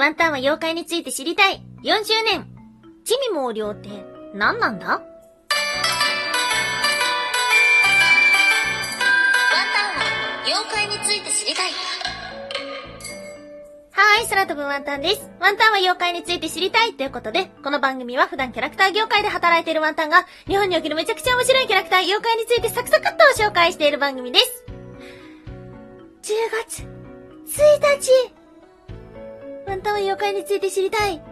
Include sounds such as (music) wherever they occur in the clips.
ワンタンは妖怪について知りたい !4 周年地味猛量って何なんだ？ワンタンは妖怪について知りたいはい、空飛ぶワンタンです。ワンタンは妖怪について知りたいということで、この番組は普段キャラクター業界で働いているワンタンが、日本におけるめちゃくちゃ面白いキャラクター妖怪についてサクサクっと紹介している番組です。10月1日ワンタンは妖怪について知りたい !4 周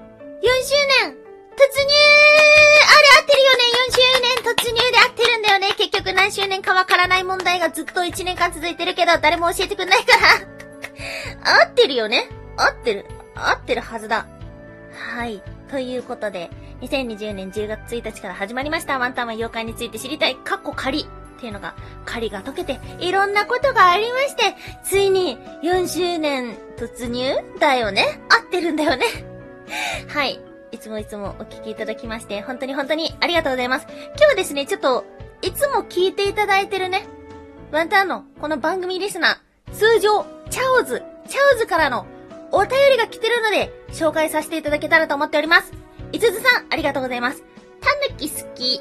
年突入あれ合ってるよね !4 周年突入で合ってるんだよね結局何周年かわからない問題がずっと1年間続いてるけど、誰も教えてくんないから合ってるよね合ってる。合ってるはずだ。はい。ということで、2020年10月1日から始まりました。ワンタンは妖怪について知りたい、カッコ仮っていうのが、仮が解けて、いろんなことがありまして、ついに4周年突入だよね？合ってるんだよね？(laughs) はい。いつもいつもお聞きいただきまして、本当に本当にありがとうございます。今日はですね、ちょっと、いつも聞いていただいてるね、ワンタンのこの番組リスナー、通常、チャオズ、チャオズからのお便りが来てるので、紹介させていただけたらと思っております。いつずさん、ありがとうございます。たぬき好き。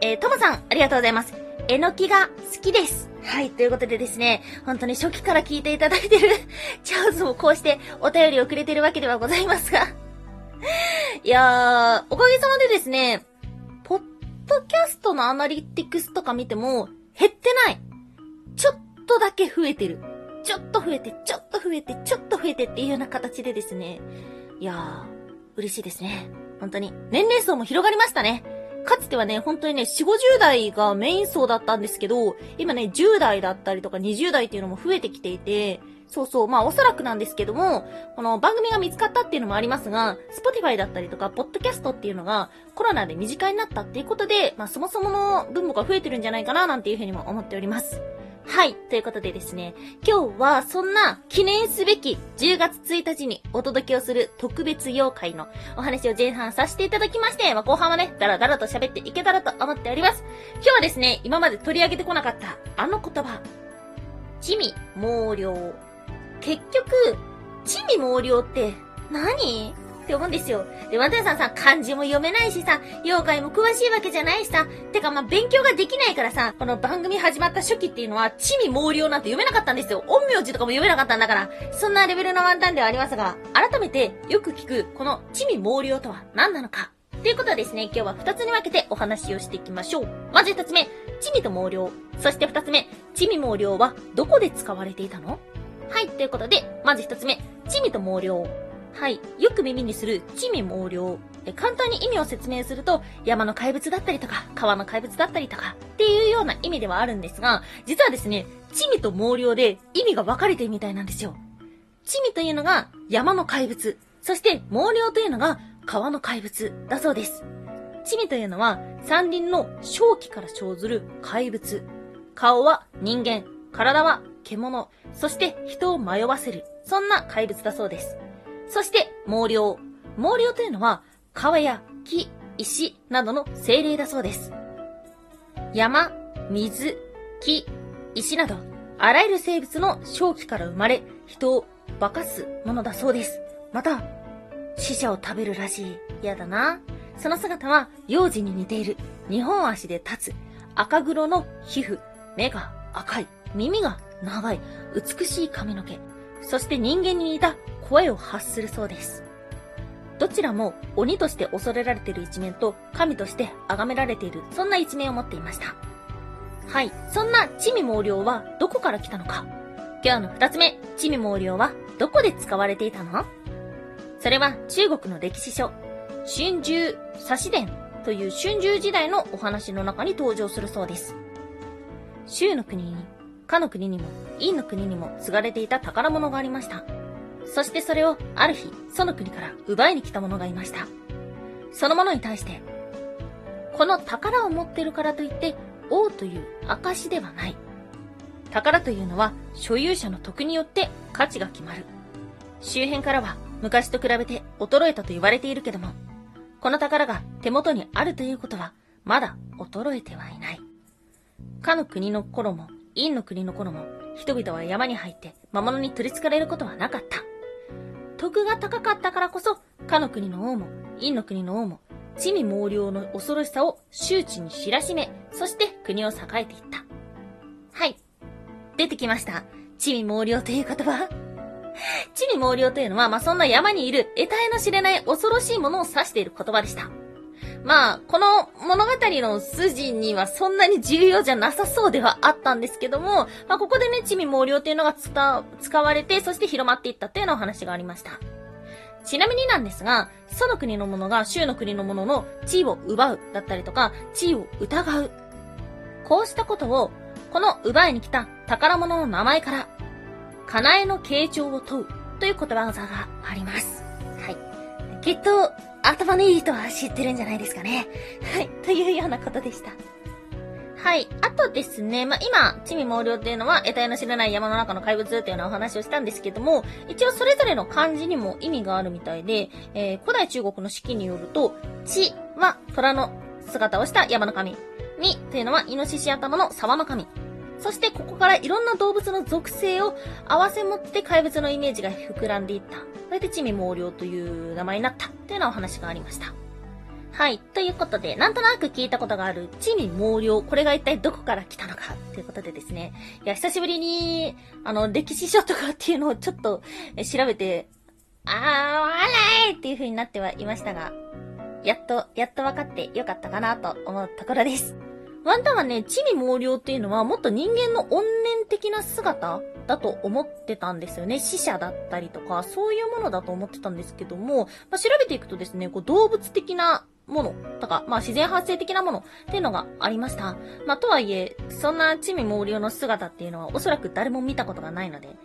えー、ともさん、ありがとうございます。えのきが好きです。はい、ということでですね、本当に初期から聞いていただいてる、(laughs) チャオズもこうしてお便りをくれてるわけではございますが。(laughs) いやー、おかげさまでですね、ポッドキャストのアナリティクスとか見ても、減ってない。ちょっとだけ増えてる。ちょっと増えて、ちょっと増えて、ちょっと増えてっていうような形でですね。いやー、嬉しいですね。本当に。年齢層も広がりましたね。かつてはね、本当にね、4、50代がメイン層だったんですけど、今ね、10代だったりとか20代っていうのも増えてきていて、そうそう、まあおそらくなんですけども、この番組が見つかったっていうのもありますが、Spotify だったりとか、ポッドキャストっていうのがコロナで身近になったっていうことで、まあそもそもの分母が増えてるんじゃないかななんていうふうにも思っております。はい。ということでですね、今日はそんな記念すべき10月1日にお届けをする特別妖怪のお話を前半させていただきまして、まあ、後半はね、だらだらと喋っていけたらと思っております。今日はですね、今まで取り上げてこなかったあの言葉。地味猛量。結局、地味猛量って何？って思うんですよ。で、ワンタンさんさ、漢字も読めないしさ、妖怪も詳しいわけじゃないしさ、てかまあ、勉強ができないからさ、この番組始まった初期っていうのは、地味猛量なんて読めなかったんですよ。陰陽師とかも読めなかったんだから。そんなレベルのワンタンではありますが、改めてよく聞く、この地味猛量とは何なのか。ということはですね、今日は二つに分けてお話をしていきましょう。まず一つ目、地味と猛量。そして二つ目、地味猛量はどこで使われていたの？はい、ということで、まず一つ目、地味と猛量。はい。よく耳にする地味猛量。え簡単に意味を説明すると、山の怪物だったりとか、川の怪物だったりとか、っていうような意味ではあるんですが、実はですね、地味と猛量で意味が分かれてるみたいなんですよ。地味というのが山の怪物。そして猛量というのが川の怪物だそうです。地味というのは山林の正気から生ずる怪物。顔は人間、体は獣、そして人を迷わせる。そんな怪物だそうです。そして、毛量。毛量というのは、川や木、石などの精霊だそうです。山、水、木、石など、あらゆる生物の正気から生まれ、人を化かすものだそうです。また、死者を食べるらしい。嫌だな。その姿は、幼児に似ている。二本足で立つ。赤黒の皮膚。目が赤い。耳が長い。美しい髪の毛。そして人間に似た声を発するそうです。どちらも鬼として恐れられている一面と神として崇められている、そんな一面を持っていました。はい。そんな地味猛量はどこから来たのか今日の二つ目、地味猛量はどこで使われていたの？それは中国の歴史書、春秋差し伝という春秋時代のお話の中に登場するそうです。周の国に、かの国にも、陰の国にも継がれていた宝物がありました。そしてそれをある日、その国から奪いに来た者がいました。その者に対して、この宝を持ってるからといって、王という証ではない。宝というのは所有者の徳によって価値が決まる。周辺からは昔と比べて衰えたと言われているけども、この宝が手元にあるということはまだ衰えてはいない。かの国の頃も、陰の国の頃も、人々は山に入って魔物に取り憑かれることはなかった。徳が高かったからこそ、かの国の王も、陰の国の王も、地味猛量の恐ろしさを周知に知らしめ、そして国を栄えていった。はい。出てきました。地味猛量という言葉。地味猛量というのは、まあ、そんな山にいる得体の知れない恐ろしいものを指している言葉でした。まあ、この物語の筋にはそんなに重要じゃなさそうではあったんですけども、まあ、ここでね、地味猛量っていうのが使われて、そして広まっていったっていうようなお話がありました。ちなみになんですが、その国のものが州の国のものの地位を奪うだったりとか、地位を疑う。こうしたことを、この奪いに来た宝物の名前から、かなえの傾聴を問うという言葉があります。はい。きっと、頭のいい人は知ってるんじゃないですかね。はい。というようなことでした。はい。あとですね、まあ、今、地味猛量っていうのは、得体の知らない山の中の怪物っていうようなお話をしたんですけども、一応それぞれの漢字にも意味があるみたいで、えー、古代中国の式によると、地は虎の姿をした山の神。みというのは、イノシシ頭の沢の神。そしてここからいろんな動物の属性を合わせ持って怪物のイメージが膨らんでいった。それで地味猛量という名前になったっていうようなお話がありました。はい。ということで、なんとなく聞いたことがある地味猛量。これが一体どこから来たのかということでですね。いや、久しぶりに、あの、歴史書とかっていうのをちょっと調べて、あー、わらいっていう風になってはいましたが、やっと、やっと分かってよかったかなと思うところです。ワンタンはね、地味猛量っていうのはもっと人間の怨念的な姿だと思ってたんですよね。死者だったりとか、そういうものだと思ってたんですけども、まあ、調べていくとですね、こう動物的なものとか、まあ自然発生的なものっていうのがありました。まあとはいえ、そんな地味猛量の姿っていうのはおそらく誰も見たことがないので、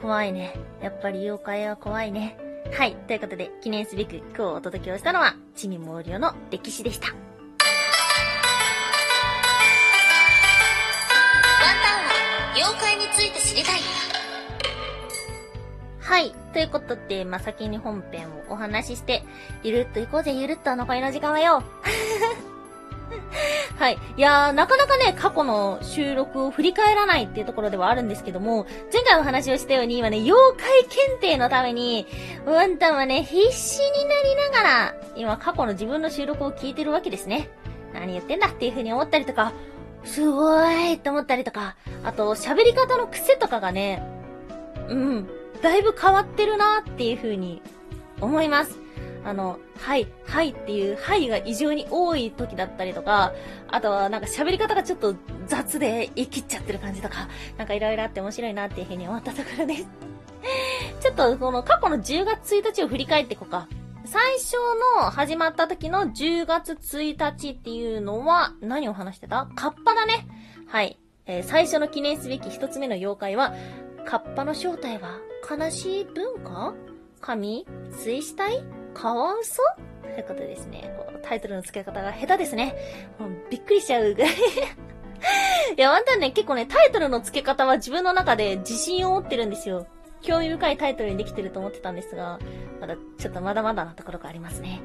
怖いね。やっぱり妖怪は怖いね。はい。ということで、記念すべく今日お届けをしたのは、地味猛量の歴史でした。妖怪について知りたい。はい。ということで、まあ、先に本編をお話しして、ゆるっと行こうぜ、ゆるっと残りの時間はよ。(laughs) はい。いやー、なかなかね、過去の収録を振り返らないっていうところではあるんですけども、前回お話をしたように、今ね、妖怪検定のために、ワンタンはね、必死になりながら、今過去の自分の収録を聞いてるわけですね。何言ってんだっていう風に思ったりとか、すごいって思ったりとか、あと、喋り方の癖とかがね、うん、だいぶ変わってるなっていう風に思います。あの、はい、はいっていう、はいが異常に多い時だったりとか、あとはなんか喋り方がちょっと雑で言い切っちゃってる感じとか、なんかいろいろあって面白いなっていう風に思ったところです。ちょっとこの過去の10月1日を振り返っていこうか。最初の始まった時の10月1日っていうのは、何を話してた？カッパだね。はい。えー、最初の記念すべき一つ目の妖怪は、カッパの正体は悲しい文化？神？水死体？カワウソ？ということですね。こうタイトルの付け方が下手ですね。もうびっくりしちゃうぐらい (laughs) いや、ワンタンね、結構ね、タイトルの付け方は自分の中で自信を持ってるんですよ。興味深いタイトルにできてると思ってたんですが、まだ、ちょっとまだまだなところがありますね。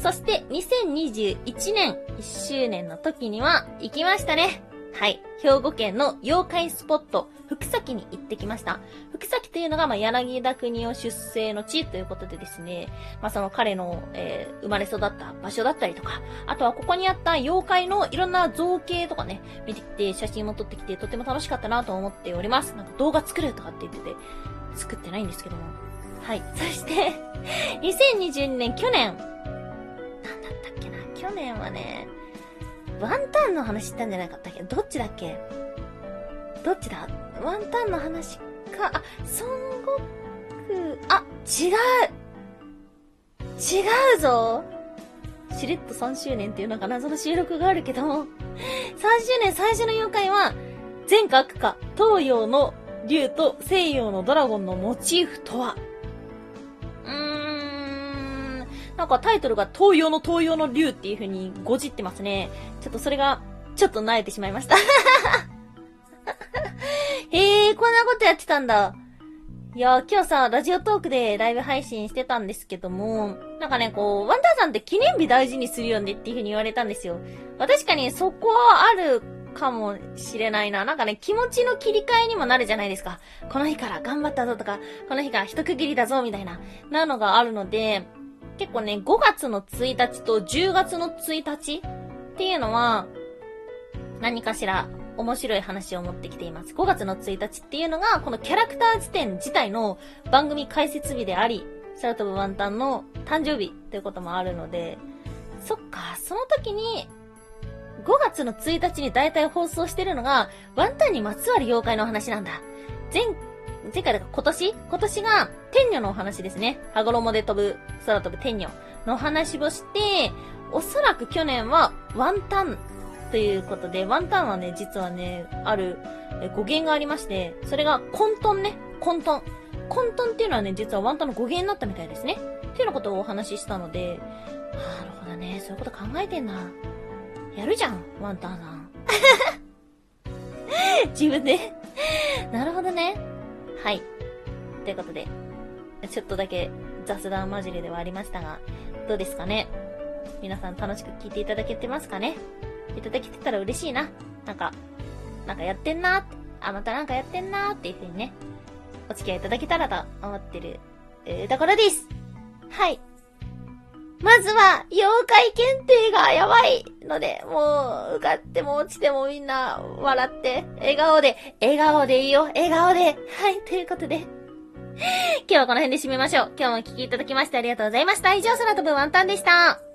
そして、2021年1周年の時には、行きましたね。はい。兵庫県の妖怪スポット、福崎に行ってきました。福崎というのが、まあ、柳田国を出生の地ということでですね、まあ、その彼の、えー、生まれ育った場所だったりとか、あとはここにあった妖怪のいろんな造形とかね、見てきて、写真も撮ってきて、とても楽しかったなと思っております。なんか動画作るとかって言ってて、作ってないんですけども。はい。そして (laughs) 2022年、去年、なんだったっけな、去年はね、ワンタンの話したんじゃなかったっけ？どっちだっけ？どっちだ？ワンタンの話か、あ、孫悟空、あ、違う。違うぞ。しれっと3周年っていうのか謎の収録があるけど、3周年最初の妖怪は、全各家、東洋の竜と西洋のドラゴンのモチーフとは？なんかタイトルが東洋の東洋の竜っていう風にごじってますね。ちょっとそれが、ちょっと慣れてしまいました (laughs) へえ、こんなことやってたんだ。いや今日さ、ラジオトークでライブ配信してたんですけども、なんかね、こう、ワンダーさんって記念日大事にするよねっていう風に言われたんですよ。ま、確かにそこはあるかもしれないな。なんかね、気持ちの切り替えにもなるじゃないですか。この日から頑張ったぞとか、この日から一区切りだぞみたいな、なのがあるので、結構ね、5月の1日と10月の1日っていうのは、何かしら面白い話を持ってきています。5月の1日っていうのが、このキャラクター辞典自体の番組解説日であり、空飛ぶワンタンの誕生日ということもあるので、そっか、その時に、5月の1日に大体放送してるのが、ワンタンにまつわる妖怪の話なんだ。前、前回だから今年？今年が天女のお話ですね。羽衣で飛ぶ、空飛ぶ天女のお話をして、おそらく去年はワンタンということで、ワンタンはね、実はね、ある語源がありまして、それが混沌ね、混沌。混沌っていうのはね、実はワンタンの語源になったみたいですね。っていうのことをお話ししたので、なるほどね、そういうこと考えてんな。やるじゃん、ワンタンさん。(laughs) 自分で (laughs) なるほどね。はい。ということで、ちょっとだけ雑談交じりではありましたが、どうですかね？皆さん楽しく聞いていただけてますかね？いただけてたら嬉しいな。なんか、なんかやってんなって、あ、またなんかやってんなっていう風にね、お付き合いいただけたらと思ってる、えー、ところです。はい。まずは、妖怪検定がやばいので、もう、受かっても落ちてもみんな、笑って、笑顔で、笑顔でいいよ、笑顔で。はい、ということで。(laughs) 今日はこの辺で締めましょう。今日もお聴きいただきましてありがとうございました。以上、空飛ぶワンタンでした。